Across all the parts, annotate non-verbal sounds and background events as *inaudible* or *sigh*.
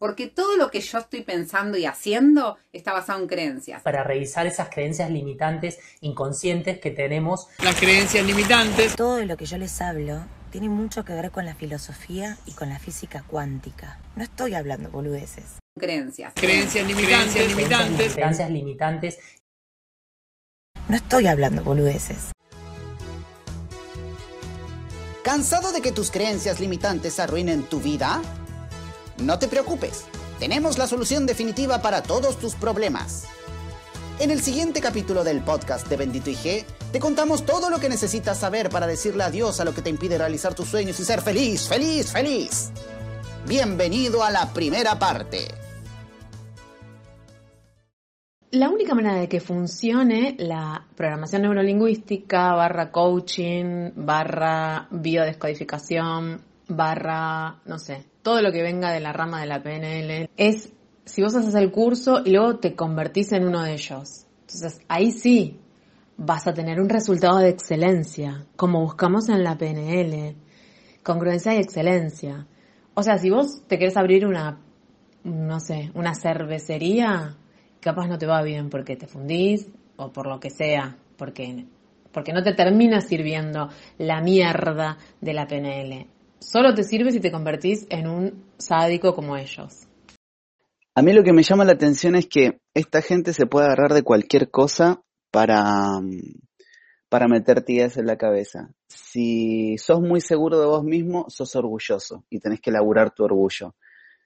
porque todo lo que yo estoy pensando y haciendo está basado en creencias. Para revisar esas creencias limitantes inconscientes que tenemos. Las creencias limitantes. Todo lo que yo les hablo tiene mucho que ver con la filosofía y con la física cuántica. No estoy hablando boludeces. Creencias. Creencias limitantes, limitantes. Creencias limitantes. No estoy hablando boludeces. ¿Cansado de que tus creencias limitantes arruinen tu vida? No te preocupes, tenemos la solución definitiva para todos tus problemas. En el siguiente capítulo del podcast de Bendito IG, te contamos todo lo que necesitas saber para decirle adiós a lo que te impide realizar tus sueños y ser feliz, feliz, feliz. Bienvenido a la primera parte. La única manera de que funcione la programación neurolingüística barra coaching barra biodescodificación barra, no sé, todo lo que venga de la rama de la PNL, es si vos haces el curso y luego te convertís en uno de ellos. Entonces ahí sí vas a tener un resultado de excelencia, como buscamos en la PNL, congruencia y excelencia. O sea, si vos te querés abrir una, no sé, una cervecería, capaz no te va bien porque te fundís o por lo que sea, porque, porque no te termina sirviendo la mierda de la PNL solo te sirve si te convertís en un sádico como ellos. A mí lo que me llama la atención es que esta gente se puede agarrar de cualquier cosa para, para meterte ideas en la cabeza. Si sos muy seguro de vos mismo, sos orgulloso y tenés que elaborar tu orgullo.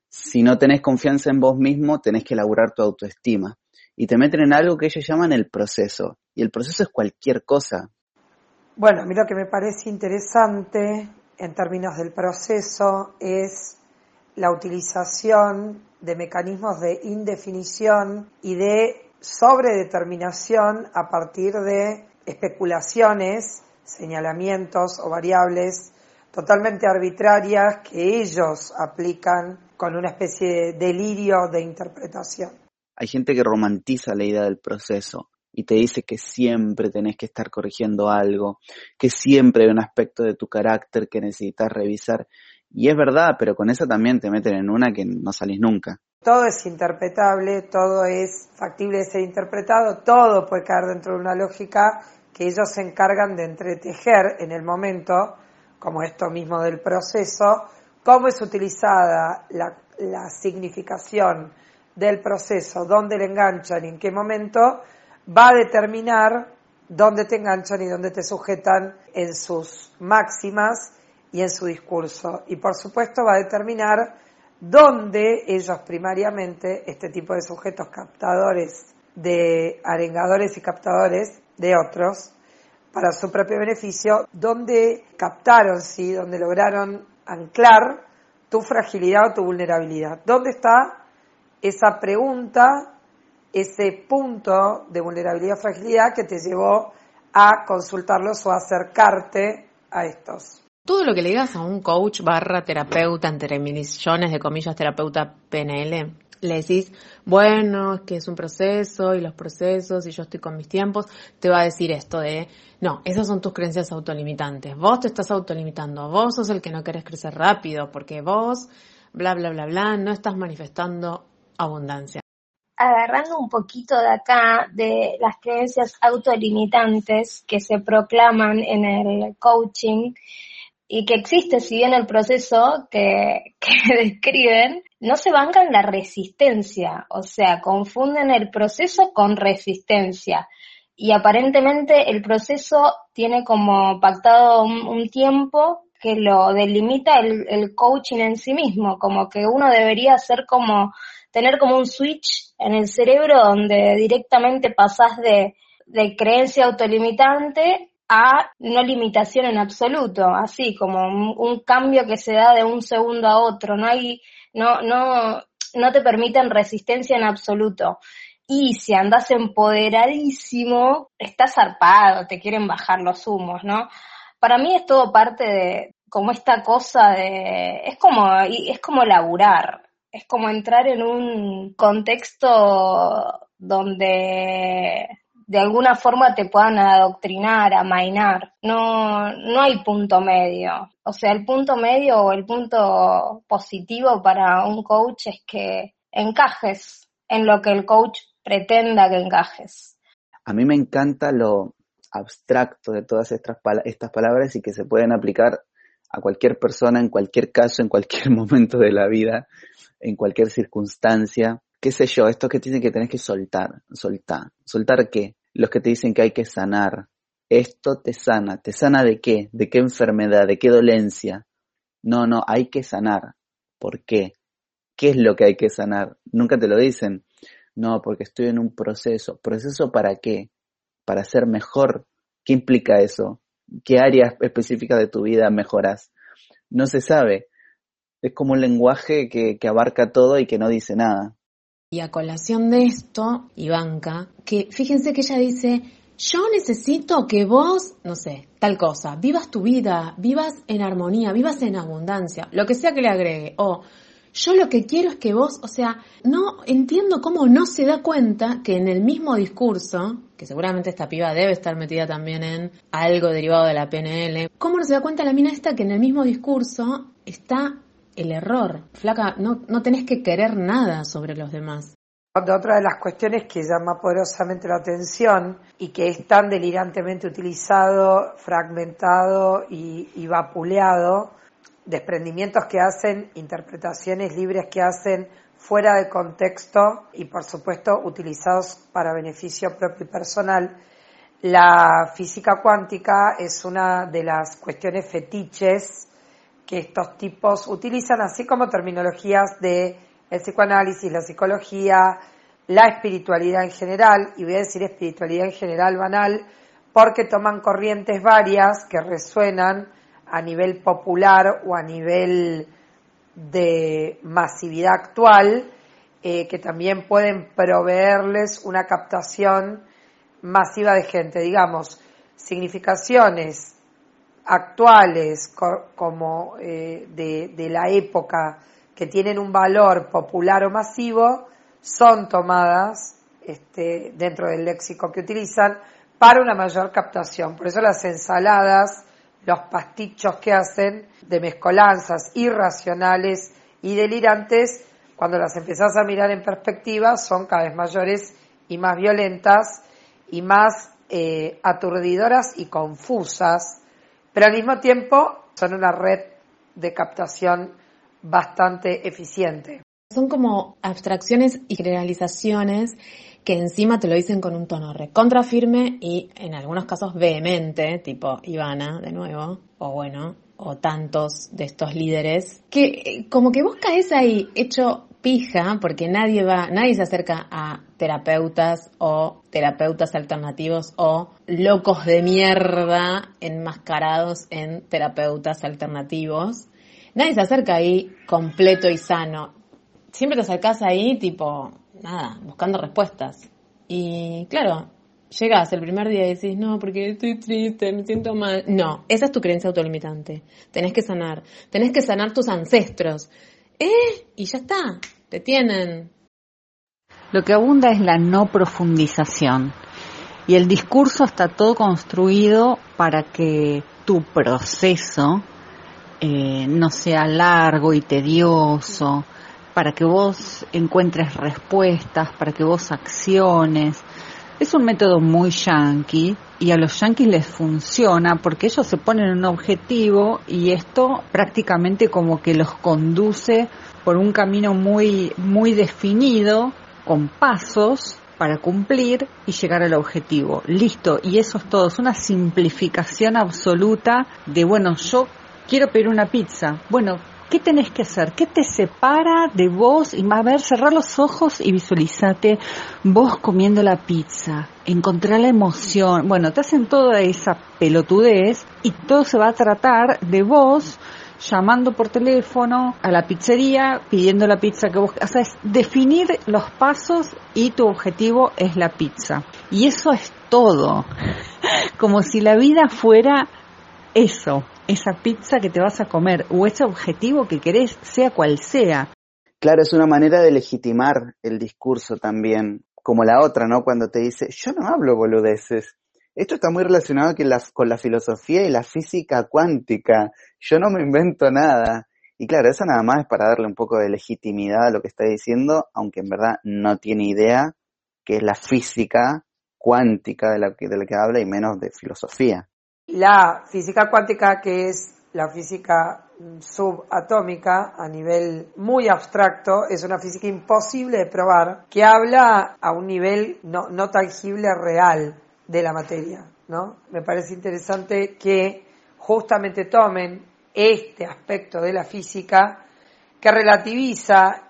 Si no tenés confianza en vos mismo, tenés que elaborar tu autoestima. Y te meten en algo que ellos llaman el proceso. Y el proceso es cualquier cosa. Bueno, a mí lo que me parece interesante en términos del proceso es la utilización de mecanismos de indefinición y de sobredeterminación a partir de especulaciones, señalamientos o variables totalmente arbitrarias que ellos aplican con una especie de delirio de interpretación. Hay gente que romantiza la idea del proceso y te dice que siempre tenés que estar corrigiendo algo, que siempre hay un aspecto de tu carácter que necesitas revisar. Y es verdad, pero con eso también te meten en una que no salís nunca. Todo es interpretable, todo es factible de ser interpretado, todo puede caer dentro de una lógica que ellos se encargan de entretejer en el momento, como esto mismo del proceso, cómo es utilizada la, la significación del proceso, dónde le enganchan y en qué momento, va a determinar dónde te enganchan y dónde te sujetan en sus máximas y en su discurso. Y por supuesto va a determinar dónde ellos primariamente, este tipo de sujetos captadores de arengadores y captadores de otros, para su propio beneficio, dónde captaron, sí, dónde lograron anclar tu fragilidad o tu vulnerabilidad. ¿Dónde está esa pregunta ese punto de vulnerabilidad o fragilidad que te llevó a consultarlos o acercarte a estos. Todo lo que le digas a un coach barra terapeuta, entre millones de comillas, terapeuta PNL, le decís, bueno, es que es un proceso y los procesos y yo estoy con mis tiempos, te va a decir esto de, no, esas son tus creencias autolimitantes, vos te estás autolimitando, vos sos el que no querés crecer rápido porque vos, bla, bla, bla, bla, no estás manifestando abundancia agarrando un poquito de acá de las creencias autolimitantes que se proclaman en el coaching y que existe, si bien el proceso que, *laughs* describen, no se bancan la resistencia, o sea, confunden el proceso con resistencia. Y aparentemente el proceso tiene como pactado un, tiempo que lo delimita el, el coaching en sí mismo, como que uno debería ser como tener como un switch en el cerebro donde directamente pasás de, de creencia autolimitante a no limitación en absoluto, así como un, cambio que se da de un segundo a otro, no hay, no, no, no te permiten resistencia en absoluto. Y si andas empoderadísimo, estás zarpado, te quieren bajar los humos, ¿no? Para mí es todo parte de como esta cosa de, es como, es como laburar, es como entrar en un contexto donde de alguna forma te puedan adoctrinar, amainar. No, no hay punto medio. O sea, el punto medio o el punto positivo para un coach es que encajes en lo que el coach pretenda que encajes. A mí me encanta lo abstracto de todas estas, estas palabras y que se pueden aplicar a cualquier persona, en cualquier caso, en cualquier *laughs* momento de la vida, en cualquier circunstancia. ¿Qué sé yo? Esto que dicen que tenés que soltar, soltar. ¿Soltar qué? Los que te dicen que hay que sanar. Esto te sana. ¿Te sana de qué? ¿De qué enfermedad? ¿De qué dolencia? No, no, hay que sanar. ¿Por qué? ¿Qué es lo que hay que sanar? Nunca te lo dicen. No, porque estoy en un proceso. ¿Proceso para qué? Para ser mejor. ¿Qué implica eso? ¿Qué áreas específicas de tu vida mejoras? No se sabe. Es como un lenguaje que, abarca todo y que no dice nada. Y a colación de esto, Ivanka, que fíjense que ella dice, yo necesito que vos, no sé, tal cosa, vivas tu vida, vivas en armonía, vivas en abundancia, lo que sea que le agregue, o yo lo que quiero es que vos, o sea, no entiendo cómo no se da cuenta que en el mismo discurso, que seguramente esta piba debe estar metida también en algo derivado de la PNL, cómo no se da cuenta la mina esta que en el mismo discurso está el error. Flaca, no, no tenés que querer nada sobre los demás. Otra de las cuestiones que llama poderosamente la atención y que es tan delirantemente utilizado, fragmentado y, y vapuleado desprendimientos que hacen, interpretaciones libres que hacen fuera de contexto y por supuesto utilizados para beneficio propio y personal. La física cuántica es una de las cuestiones fetiches que estos tipos utilizan, así como terminologías de el psicoanálisis, la psicología, la espiritualidad en general, y voy a decir espiritualidad en general banal, porque toman corrientes varias que resuenan a nivel popular o a nivel de masividad actual, eh, que también pueden proveerles una captación masiva de gente, digamos, significaciones actuales como eh, de, la época que tienen un valor popular o masivo, son tomadas este, dentro del léxico que utilizan para una mayor captación. Por eso las ensaladas los pastichos que hacen de mezcolanzas irracionales y delirantes, cuando las empezás a mirar en perspectiva, son cada vez mayores y más violentas y más eh, aturdidoras y confusas, pero al mismo tiempo son una red de captación bastante eficiente. Son como abstracciones y generalizaciones que encima te lo dicen con un tono recontra firme y en algunos casos vehemente, tipo Ivana de nuevo, o bueno, o tantos de estos líderes, que eh, como que vos caes ahí hecho pija, porque nadie va, nadie se acerca a terapeutas o terapeutas alternativos o locos de mierda enmascarados en terapeutas alternativos. Nadie se acerca ahí completo y sano. Siempre te acercas ahí tipo, nada, buscando respuestas. Y claro, llegas el primer día y decís, no, porque estoy triste, me siento mal. No, esa es tu creencia autolimitante. Tenés que sanar. Tenés que sanar tus ancestros. ¿Eh? Y ya está. Te tienen. Lo que abunda es la no profundización. Y el discurso está todo construido para que tu proceso eh, no sea largo y tedioso, para que vos encuentres respuestas, para que vos acciones. Es un método muy yankee y a los yankees les funciona porque ellos se ponen un objetivo y esto prácticamente como que los conduce por un camino muy muy definido con pasos para cumplir y llegar al objetivo. Listo, y eso es todo, es una simplificación absoluta de bueno, yo quiero pedir una pizza. Bueno, ¿Qué tenés que hacer? ¿Qué te separa de vos? Y a ver, cerrar los ojos y visualizate vos comiendo la pizza. Encontrar la emoción. Bueno, te hacen toda esa pelotudez y todo se va a tratar de vos llamando por teléfono a la pizzería, pidiendo la pizza que vos... O sea, es definir los pasos y tu objetivo es la pizza. Y eso es todo. *laughs* Como si la vida fuera eso, esa pizza que te vas a comer o ese objetivo que querés, sea cual sea. Claro, es una manera de legitimar el discurso también. como la otra, ¿no? Cuando te dice, yo no hablo boludeces. Esto está muy relacionado con la filosofía y la física cuántica. Yo no me invento nada. Y claro, eso nada más es para darle un poco de legitimidad a lo que está diciendo, aunque en verdad no tiene idea que es la física cuántica de la de la que habla y menos de filosofía. La física cuántica, que es la física subatómica a nivel muy abstracto, es una física imposible de probar, que habla a un nivel no, no tangible real de la materia. ¿no? Me parece interesante que justamente tomen este aspecto de la física que relativiza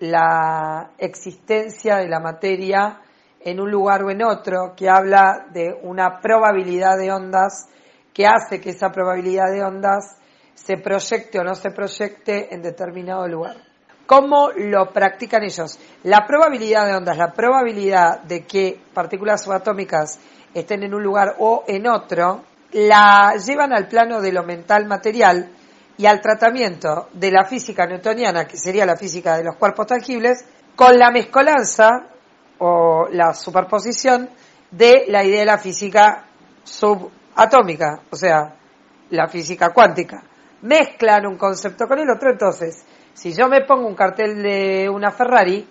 la existencia de la materia en un lugar o en otro, que habla de una probabilidad de ondas que hace que esa probabilidad de ondas se proyecte o no se proyecte en determinado lugar. ¿Cómo lo practican ellos? La probabilidad de ondas, la probabilidad de que partículas subatómicas estén en un lugar o en otro, la llevan al plano de lo mental material y al tratamiento de la física newtoniana, que sería la física de los cuerpos tangibles, con la mezcolanza o la superposición de la idea de la física subatómica, o sea, la física cuántica. Mezclan un concepto con el otro, entonces, si yo me pongo un cartel de una Ferrari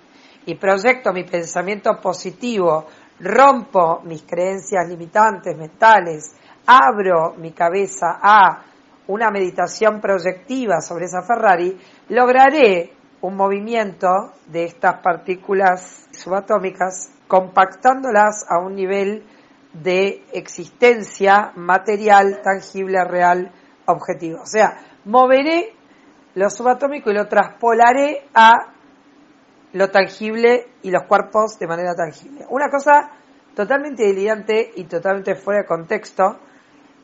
y proyecto mi pensamiento positivo, rompo mis creencias limitantes mentales, abro mi cabeza a una meditación proyectiva sobre esa Ferrari, lograré un movimiento de estas partículas subatómicas compactándolas a un nivel de existencia material, tangible, real, objetivo. O sea, moveré lo subatómico y lo traspolaré a lo tangible y los cuerpos de manera tangible. Una cosa totalmente delirante y totalmente fuera de contexto,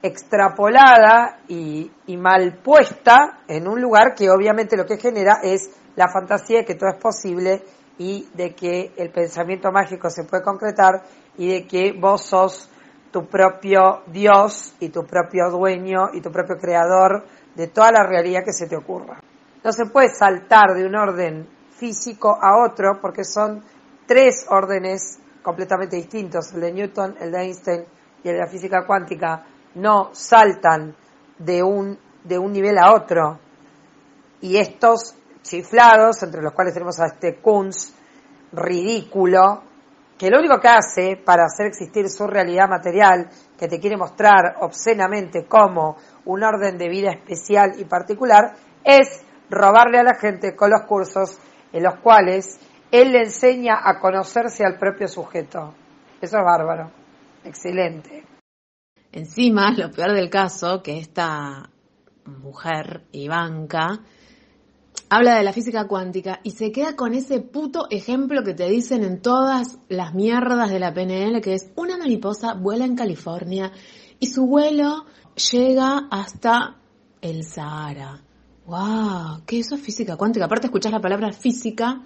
extrapolada y, y mal puesta en un lugar que obviamente lo que genera es la fantasía de que todo es posible y de que el pensamiento mágico se puede concretar y de que vos sos tu propio Dios y tu propio dueño y tu propio creador de toda la realidad que se te ocurra. No se puede saltar de un orden físico a otro porque son tres órdenes completamente distintos, el de Newton, el de Einstein y el de la física cuántica, no saltan de un, de un nivel a otro. Y estos chiflados, entre los cuales tenemos a este Kunz ridículo, que lo único que hace para hacer existir su realidad material, que te quiere mostrar obscenamente como un orden de vida especial y particular, es robarle a la gente con los cursos en los cuales él le enseña a conocerse al propio sujeto. Eso es bárbaro. Excelente. Encima, lo peor del caso, que esta mujer, Ivanka, habla de la física cuántica y se queda con ese puto ejemplo que te dicen en todas las mierdas de la PNL, que es una mariposa vuela en California y su vuelo llega hasta el Sahara. ¡Wow! ¿Qué eso es física cuántica? Aparte escuchás la palabra física,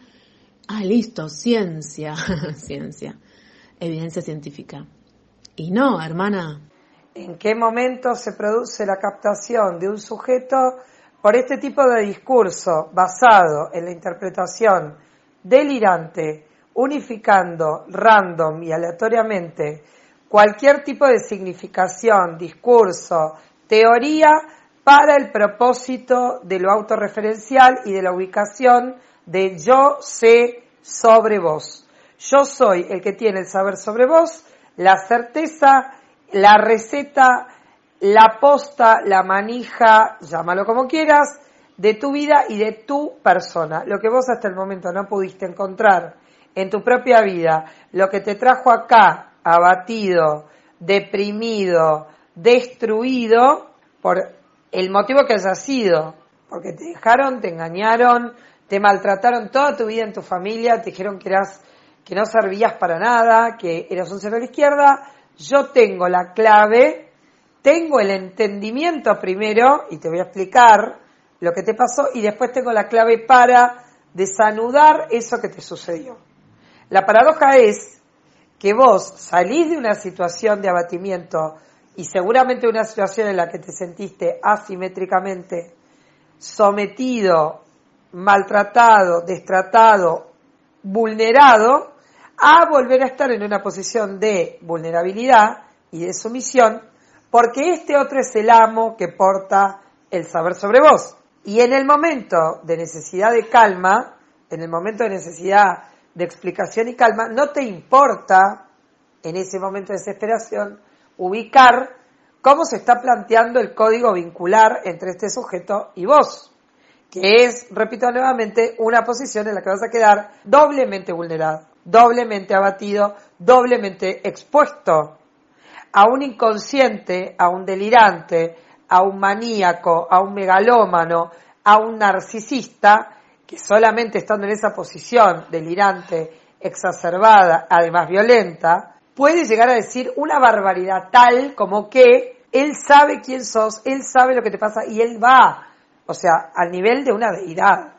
ah, listo, ciencia, *laughs* ciencia, evidencia científica. Y no, hermana, ¿En qué momento se produce la captación de un sujeto por este tipo de discurso basado en la interpretación delirante, unificando random y aleatoriamente cualquier tipo de significación, discurso, teoría para el propósito de lo autorreferencial y de la ubicación de yo sé sobre vos. Yo soy el que tiene el saber sobre vos, la certeza, la receta, la posta, la manija, llámalo como quieras, de tu vida y de tu persona. Lo que vos hasta el momento no pudiste encontrar en tu propia vida, lo que te trajo acá abatido, deprimido, destruido, por el motivo que haya sido, porque te dejaron, te engañaron, te maltrataron toda tu vida en tu familia, te dijeron que eras que no servías para nada, que eras un cero a la izquierda, yo tengo la clave, tengo el entendimiento primero, y te voy a explicar lo que te pasó, y después tengo la clave para desanudar eso que te sucedió. La paradoja es que vos salís de una situación de abatimiento y seguramente una situación en la que te sentiste asimétricamente sometido, maltratado, destratado, vulnerado, a volver a estar en una posición de vulnerabilidad y de sumisión, porque este otro es el amo que porta el saber sobre vos. Y en el momento de necesidad de calma, en el momento de necesidad de explicación y calma, no te importa, en ese momento de desesperación, ubicar cómo se está planteando el código vincular entre este sujeto y vos, que es, repito nuevamente, una posición en la que vas a quedar doblemente vulnerado, doblemente abatido, doblemente expuesto a un inconsciente, a un delirante, a un maníaco, a un megalómano, a un narcisista, que solamente estando en esa posición delirante, exacerbada, además violenta, puede llegar a decir una barbaridad tal como que él sabe quién sos, él sabe lo que te pasa y él va, o sea, al nivel de una deidad.